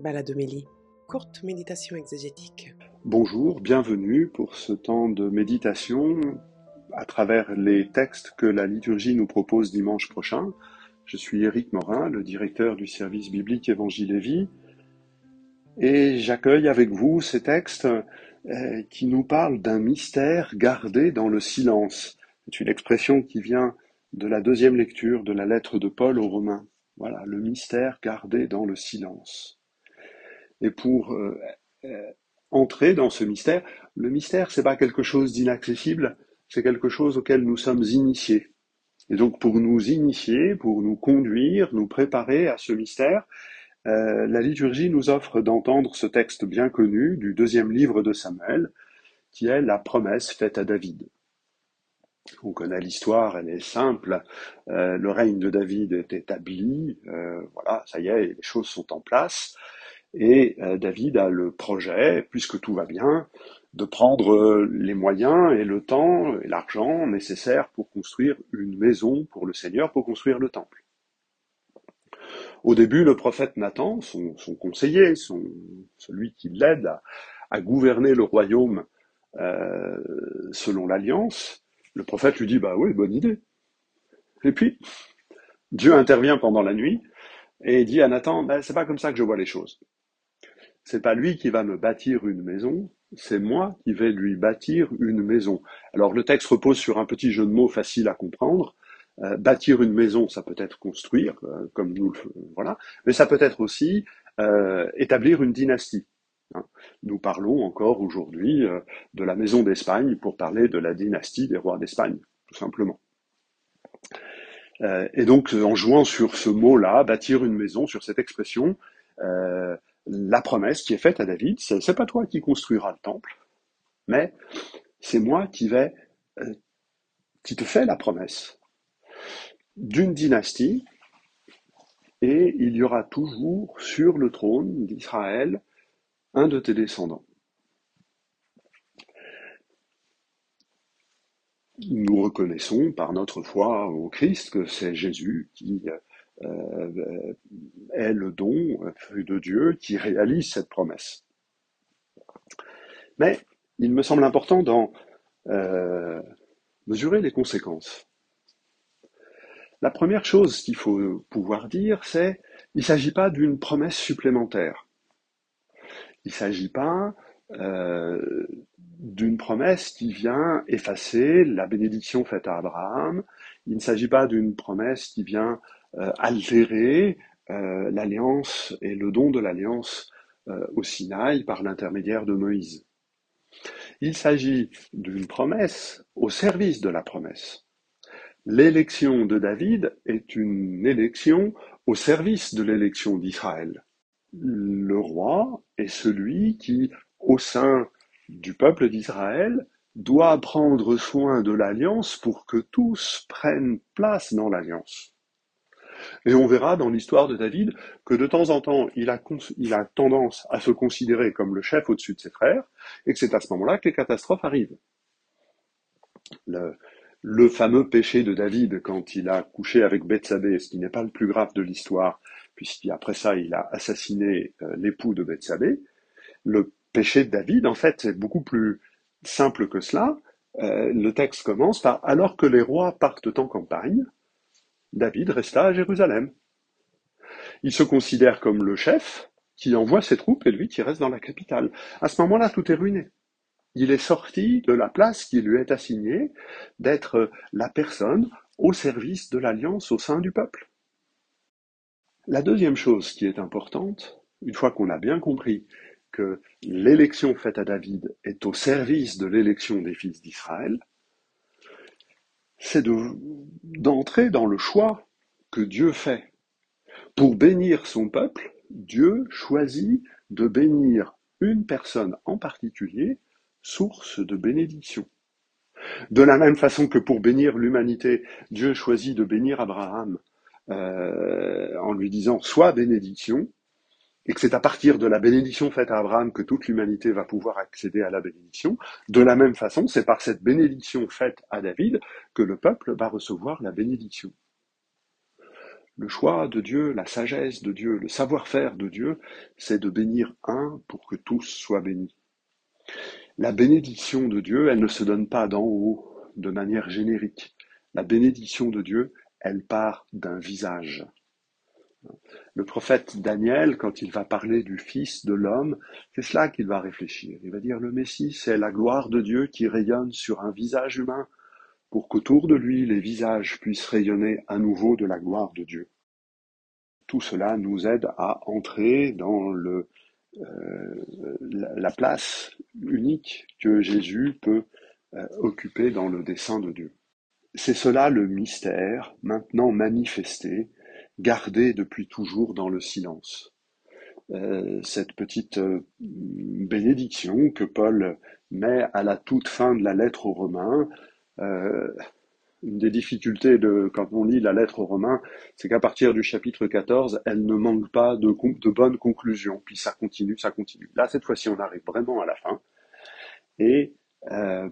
Baladomélie, courte méditation exégétique. Bonjour, bienvenue pour ce temps de méditation à travers les textes que la liturgie nous propose dimanche prochain. Je suis Éric Morin, le directeur du service biblique Évangile et Vie, et j'accueille avec vous ces textes euh, qui nous parlent d'un mystère gardé dans le silence. C'est une expression qui vient de la deuxième lecture de la lettre de Paul aux Romains. Voilà, le mystère gardé dans le silence. Et pour euh, euh, entrer dans ce mystère, le mystère, c'est pas quelque chose d'inaccessible, c'est quelque chose auquel nous sommes initiés. Et donc, pour nous initier, pour nous conduire, nous préparer à ce mystère, euh, la liturgie nous offre d'entendre ce texte bien connu du deuxième livre de Samuel, qui est la promesse faite à David. On connaît l'histoire, elle est simple. Le règne de David est établi. Voilà, ça y est, les choses sont en place. Et euh, David a le projet, puisque tout va bien, de prendre les moyens et le temps et l'argent nécessaires pour construire une maison pour le Seigneur, pour construire le temple. Au début, le prophète Nathan, son, conseiller, son, celui qui l'aide à, gouverner le royaume euh, selon l'alliance, le prophète lui dit, bah oui, bonne idée. Et puis, Dieu intervient pendant la nuit et dit à Nathan, ben, c'est pas comme ça que je vois les choses. C'est pas lui qui va me bâtir une maison, c'est moi qui vais lui bâtir une maison. Alors le texte repose sur un petit jeu de mots facile à comprendre. Euh, bâtir une maison, ça peut être construire, euh, comme nous le voilà, mais ça peut être aussi euh, établir une dynastie. Hein. Nous parlons encore aujourd'hui de la maison d'Espagne pour parler de la dynastie des rois d'Espagne, tout simplement. Et donc, en jouant sur ce mot-là, bâtir une maison, sur cette expression, la promesse qui est faite à David, c'est pas toi qui construiras le temple, mais c'est moi qui vais, qui te fais la promesse d'une dynastie, et il y aura toujours sur le trône d'Israël un de tes descendants. Nous reconnaissons par notre foi au Christ que c'est Jésus qui euh, est le don de Dieu qui réalise cette promesse. Mais il me semble important d'en euh, mesurer les conséquences. La première chose qu'il faut pouvoir dire, c'est il ne s'agit pas d'une promesse supplémentaire. Il ne s'agit pas euh, d'une promesse qui vient effacer la bénédiction faite à Abraham. Il ne s'agit pas d'une promesse qui vient euh, altérer euh, l'alliance et le don de l'alliance au Sinaï par l'intermédiaire de Moïse. Il s'agit d'une promesse au service de la promesse. L'élection de David est une élection au service de l'élection d'Israël le roi est celui qui, au sein du peuple d'Israël, doit prendre soin de l'alliance pour que tous prennent place dans l'alliance. Et on verra dans l'histoire de David que de temps en temps, il a, tendance à se considérer comme le chef au-dessus de ses frères, et que c'est à ce moment-là que les catastrophes arrivent. Le, le fameux péché de David quand il a couché avec Bethsabée, ce qui n'est pas le plus grave de l'histoire, puisqu'après ça, il a assassiné euh, l'époux de Bethsabée. Le péché de David, en fait, c'est beaucoup plus simple que cela. Euh, le texte commence par Alors que les rois partent en campagne, David resta à Jérusalem. Il se considère comme le chef qui envoie ses troupes et lui qui reste dans la capitale. À ce moment-là, tout est ruiné. Il est sorti de la place qui lui est assignée d'être la personne au service de l'alliance au sein du peuple. La deuxième chose qui est importante, une fois qu'on a bien compris que l'élection faite à David est au service de l'élection des fils d'Israël, c'est d'entrer dans le choix que Dieu fait. Pour bénir son peuple, Dieu choisit de bénir une personne en particulier, source de bénédiction. De la même façon que pour bénir l'humanité, Dieu choisit de bénir Abraham euh, en lui disant soit bénédiction, et que c'est à partir de la bénédiction faite à Abraham que toute l'humanité va pouvoir accéder à la bénédiction. De la même façon, c'est par cette bénédiction faite à David que le peuple va recevoir la bénédiction. Le choix de Dieu, la sagesse de Dieu, le savoir-faire de Dieu, c'est de bénir un pour que tous soient bénis. La bénédiction de Dieu, elle ne se donne pas d'en haut, de manière générique. La bénédiction de Dieu, elle part d'un visage. Le prophète Daniel, quand il va parler du Fils de l'homme, c'est cela qu'il va réfléchir. Il va dire le Messie, c'est la gloire de Dieu qui rayonne sur un visage humain pour qu'autour de lui les visages puissent rayonner à nouveau de la gloire de Dieu. Tout cela nous aide à entrer dans euh, la place unique que Jésus peut euh, occuper dans le dessein de Dieu. C'est cela le mystère, maintenant manifesté, gardé depuis toujours dans le silence. Euh, cette petite euh, bénédiction que Paul met à la toute fin de la lettre aux Romains. Euh, une des difficultés de quand on lit la lettre aux Romains, c'est qu'à partir du chapitre 14, elle ne manque pas de, de bonnes conclusions. Puis ça continue, ça continue. Là, cette fois-ci, on arrive vraiment à la fin. Et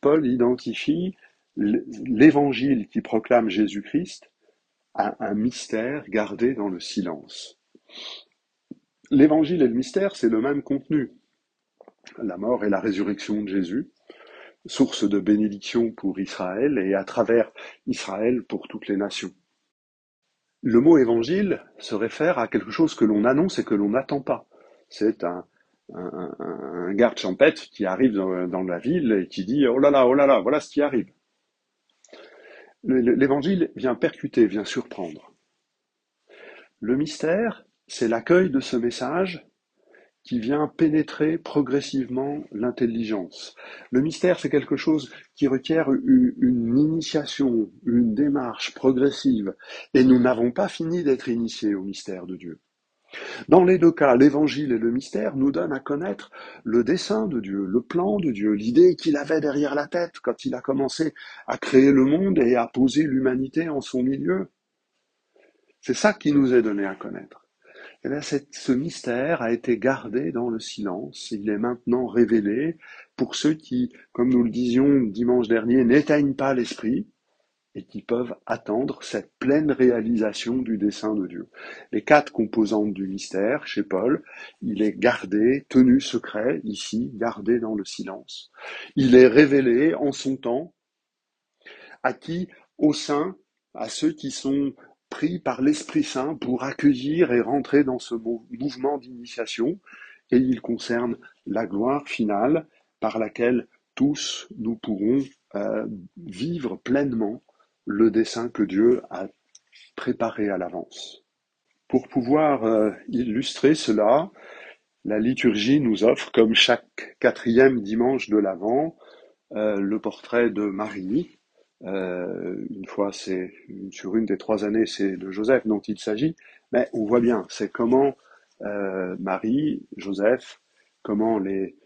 Paul identifie l'évangile qui proclame Jésus-Christ à un mystère gardé dans le silence. L'évangile et le mystère, c'est le même contenu. La mort et la résurrection de Jésus, source de bénédiction pour Israël et à travers Israël pour toutes les nations. Le mot évangile se réfère à quelque chose que l'on annonce et que l'on n'attend pas. C'est un, garde champêtre qui arrive dans, la ville et qui dit Oh là là, oh là là, voilà ce qui arrive. L'évangile vient percuter, vient surprendre. Le mystère, c'est l'accueil de ce message qui vient pénétrer progressivement l'intelligence. Le mystère, c'est quelque chose qui requiert une, initiation, une démarche progressive. Et nous n'avons pas fini d'être initiés au mystère de Dieu. Dans les deux cas, l'évangile et le mystère nous donnent à connaître le dessein de Dieu, le plan de Dieu, l'idée qu'il avait derrière la tête quand il a commencé à créer le monde et à poser l'humanité en son milieu. C'est ça qui nous est donné à connaître. Et bien, ce mystère a été gardé dans le silence. Il est maintenant révélé pour ceux qui, comme nous le disions dimanche dernier, n'éteignent pas l'esprit, et qui peuvent attendre cette pleine réalisation du dessein de Dieu. Les quatre composantes du mystère, chez Paul, il est gardé, tenu secret, ici, gardé dans le silence. Il est révélé en son temps, à qui, au sein, à ceux qui sont pris par l'Esprit Saint pour accueillir et rentrer dans ce mouvement d'initiation, et il concerne la gloire finale par laquelle tous nous pourrons euh, vivre pleinement le dessin que Dieu a préparé à l'avance. Pour pouvoir euh, illustrer cela, la liturgie nous offre, comme chaque quatrième dimanche de l'Avent, euh, le portrait de Marie. Euh, une fois, c'est sur une des trois années, c'est de Joseph dont il s'agit, mais on voit bien, c'est comment Marie, Joseph, comment les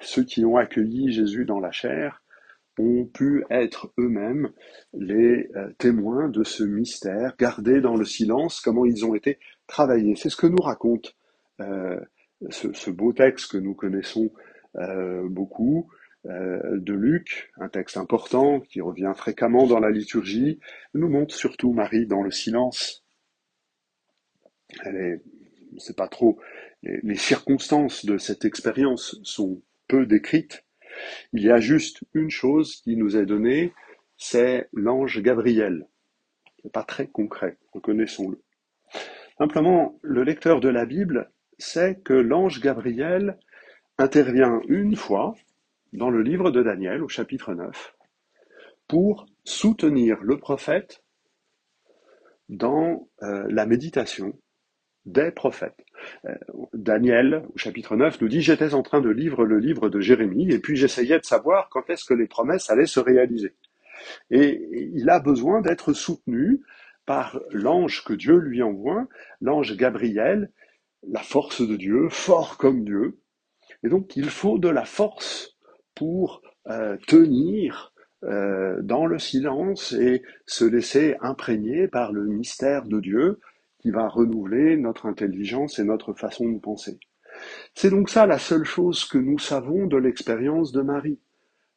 ceux qui ont accueilli Jésus dans la chair ont pu être eux-mêmes les euh, témoins de ce mystère, gardé dans le silence, comment ils ont été travaillés. C'est ce que nous raconte euh, ce, beau texte que nous connaissons euh, beaucoup de Luc, un texte important qui revient fréquemment dans la liturgie, nous montre surtout Marie dans le silence. Pas trop, les circonstances de cette expérience sont peu décrites, il y a juste une chose qui nous est donnée, c'est l'ange Gabriel. C'est pas très concret, reconnaissons-le. Simplement, le lecteur de la Bible sait que l'ange Gabriel intervient une fois dans le livre de Daniel au chapitre 9 pour soutenir le prophète dans euh, la méditation des prophètes. Euh, Daniel, au chapitre 9, nous dit, j'étais en train de lire le livre de Jérémie, et puis j'essayais de savoir quand est-ce que les promesses allaient se réaliser. Et il a besoin d'être soutenu par l'ange que Dieu lui envoie, l'ange Gabriel, la force de Dieu, fort comme Dieu. Et donc il faut de la force pour euh, tenir euh, dans le silence et se laisser imprégner par le mystère de Dieu, qui va renouveler notre intelligence et notre façon de penser. C'est donc ça la seule chose que nous savons de l'expérience de Marie.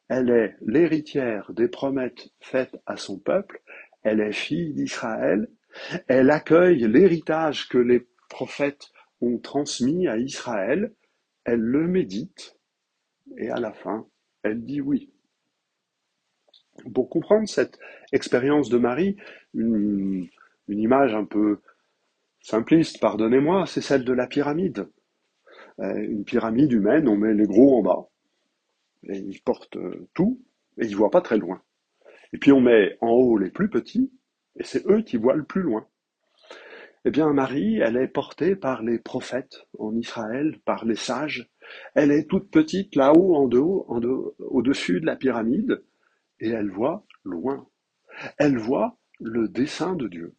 Elle est l'héritière des promesses faites à son peuple, elle est fille d'Israël, elle accueille l'héritage que les prophètes ont transmis à Israël, elle le médite, et à la fin, elle dit oui. Pour comprendre cette expérience de Marie, une, image un peu simpliste, pardonnez-moi, c'est celle de la pyramide. Euh, une pyramide humaine, on met les gros en bas, et ils portent euh, tout, et ils ne voient pas très loin. Et puis on met en haut les plus petits, et c'est eux qui voient le plus loin. Eh bien, Marie, elle est portée par les prophètes en Israël, par les sages. Elle est toute petite là-haut, en en au-dessus de la pyramide, et elle voit loin. Elle voit le dessein de Dieu.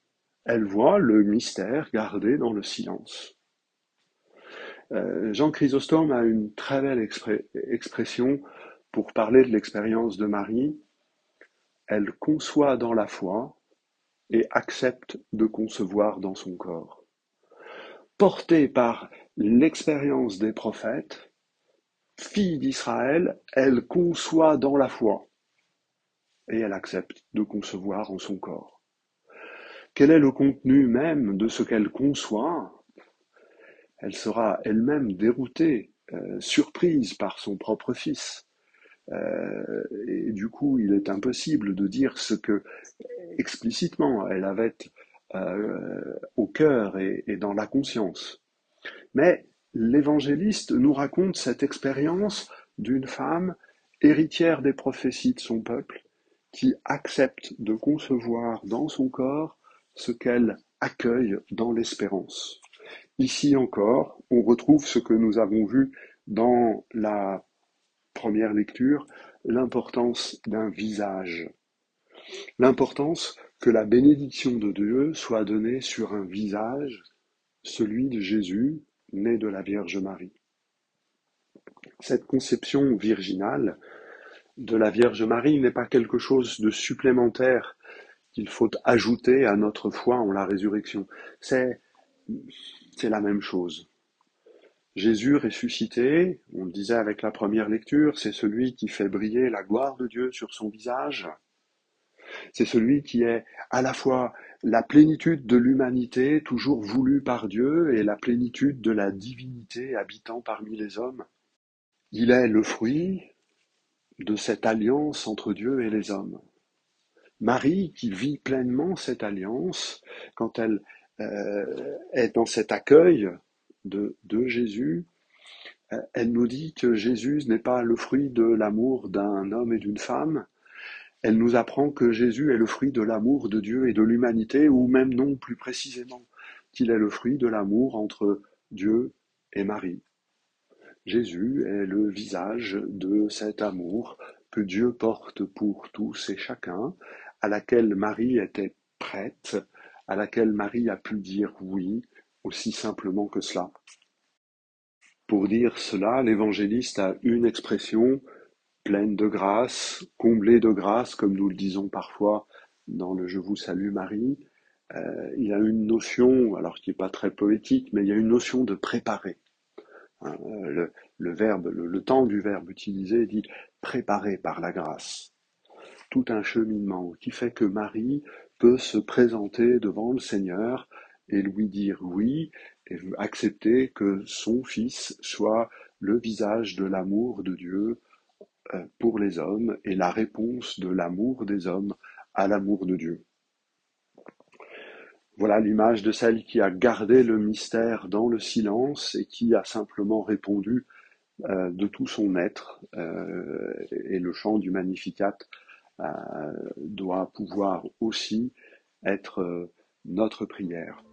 Elle voit le mystère gardé dans le silence. Euh, Jean Chrysostome a une très belle expression pour parler de l'expérience de Marie. Elle conçoit dans la foi et accepte de concevoir dans son corps. Portée par l'expérience des prophètes, fille d'Israël, elle conçoit dans la foi et elle accepte de concevoir en son corps. Quel est le contenu même de ce qu'elle conçoit? Elle sera elle-même déroutée, euh, surprise par son propre fils. Euh, et du coup, il est impossible de dire ce que explicitement elle avait euh, au cœur et, et dans la conscience. Mais l'évangéliste nous raconte cette expérience d'une femme héritière des prophéties de son peuple, qui accepte de concevoir dans son corps ce qu'elle accueille dans l'espérance. Ici encore, on retrouve ce que nous avons vu dans la première lecture, l'importance d'un visage. L'importance que la bénédiction de Dieu soit donnée sur un visage, celui de Jésus, né de la Vierge Marie. Cette conception virginale de la Vierge Marie n'est pas quelque chose de supplémentaire qu'il faut ajouter à notre foi en la résurrection. C'est, c'est la même chose. Jésus ressuscité, on le disait avec la première lecture, c'est celui qui fait briller la gloire de Dieu sur son visage. C'est celui qui est à la fois la plénitude de l'humanité toujours voulue par Dieu et la plénitude de la divinité habitant parmi les hommes. Il est le fruit de cette alliance entre Dieu et les hommes. Marie, qui vit pleinement cette alliance, quand elle euh, est dans cet accueil de, Jésus, euh, elle nous dit que Jésus n'est pas le fruit de l'amour d'un homme et d'une femme, elle nous apprend que Jésus est le fruit de l'amour de Dieu et de l'humanité, ou même non plus précisément, qu'il est le fruit de l'amour entre Dieu et Marie. Jésus est le visage de cet amour que Dieu porte pour tous et chacun, à laquelle Marie était prête, à laquelle Marie a pu dire oui aussi simplement que cela. Pour dire cela, l'évangéliste a une expression pleine de grâce, comblée de grâce, comme nous le disons parfois dans le Je vous salue Marie. Euh, il a une notion, alors qui n'est pas très poétique, mais il y a une notion de préparer. Hein, le, verbe, le, temps du verbe utilisé dit préparé par la grâce. Un cheminement qui fait que Marie peut se présenter devant le Seigneur et lui dire oui et accepter que son fils soit le visage de l'amour de Dieu euh, pour les hommes et la réponse de l'amour des hommes à l'amour de Dieu. Voilà l'image de celle qui a gardé le mystère dans le silence et qui a simplement répondu euh, de tout son être. Euh, et le chant du Magnificat doit pouvoir aussi être notre prière.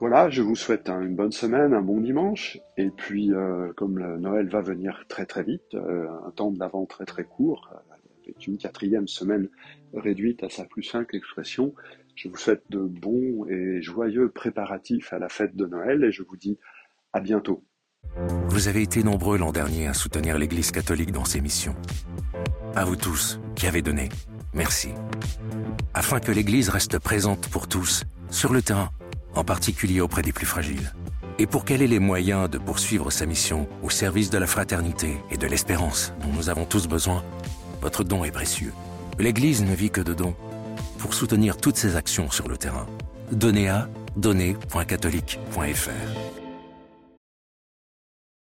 Voilà, je vous souhaite une bonne semaine, un bon dimanche, et puis comme le Noël va venir très très vite, un temps d'avant très très court, est une quatrième semaine réduite à sa plus simple expression. Je vous souhaite de bons et joyeux préparatifs à la fête de Noël et je vous dis à bientôt. Vous avez été nombreux l'an dernier à soutenir l'Église catholique dans ses missions. À vous tous qui avez donné, merci. Afin que l'Église reste présente pour tous, sur le terrain, en particulier auprès des plus fragiles. Et pour qu'elle ait les moyens de poursuivre sa mission au service de la fraternité et de l'espérance dont nous avons tous besoin, votre don est précieux. L'Église ne vit que de dons. Pour soutenir toutes ses actions sur le terrain, donnez à donner.catholique.fr.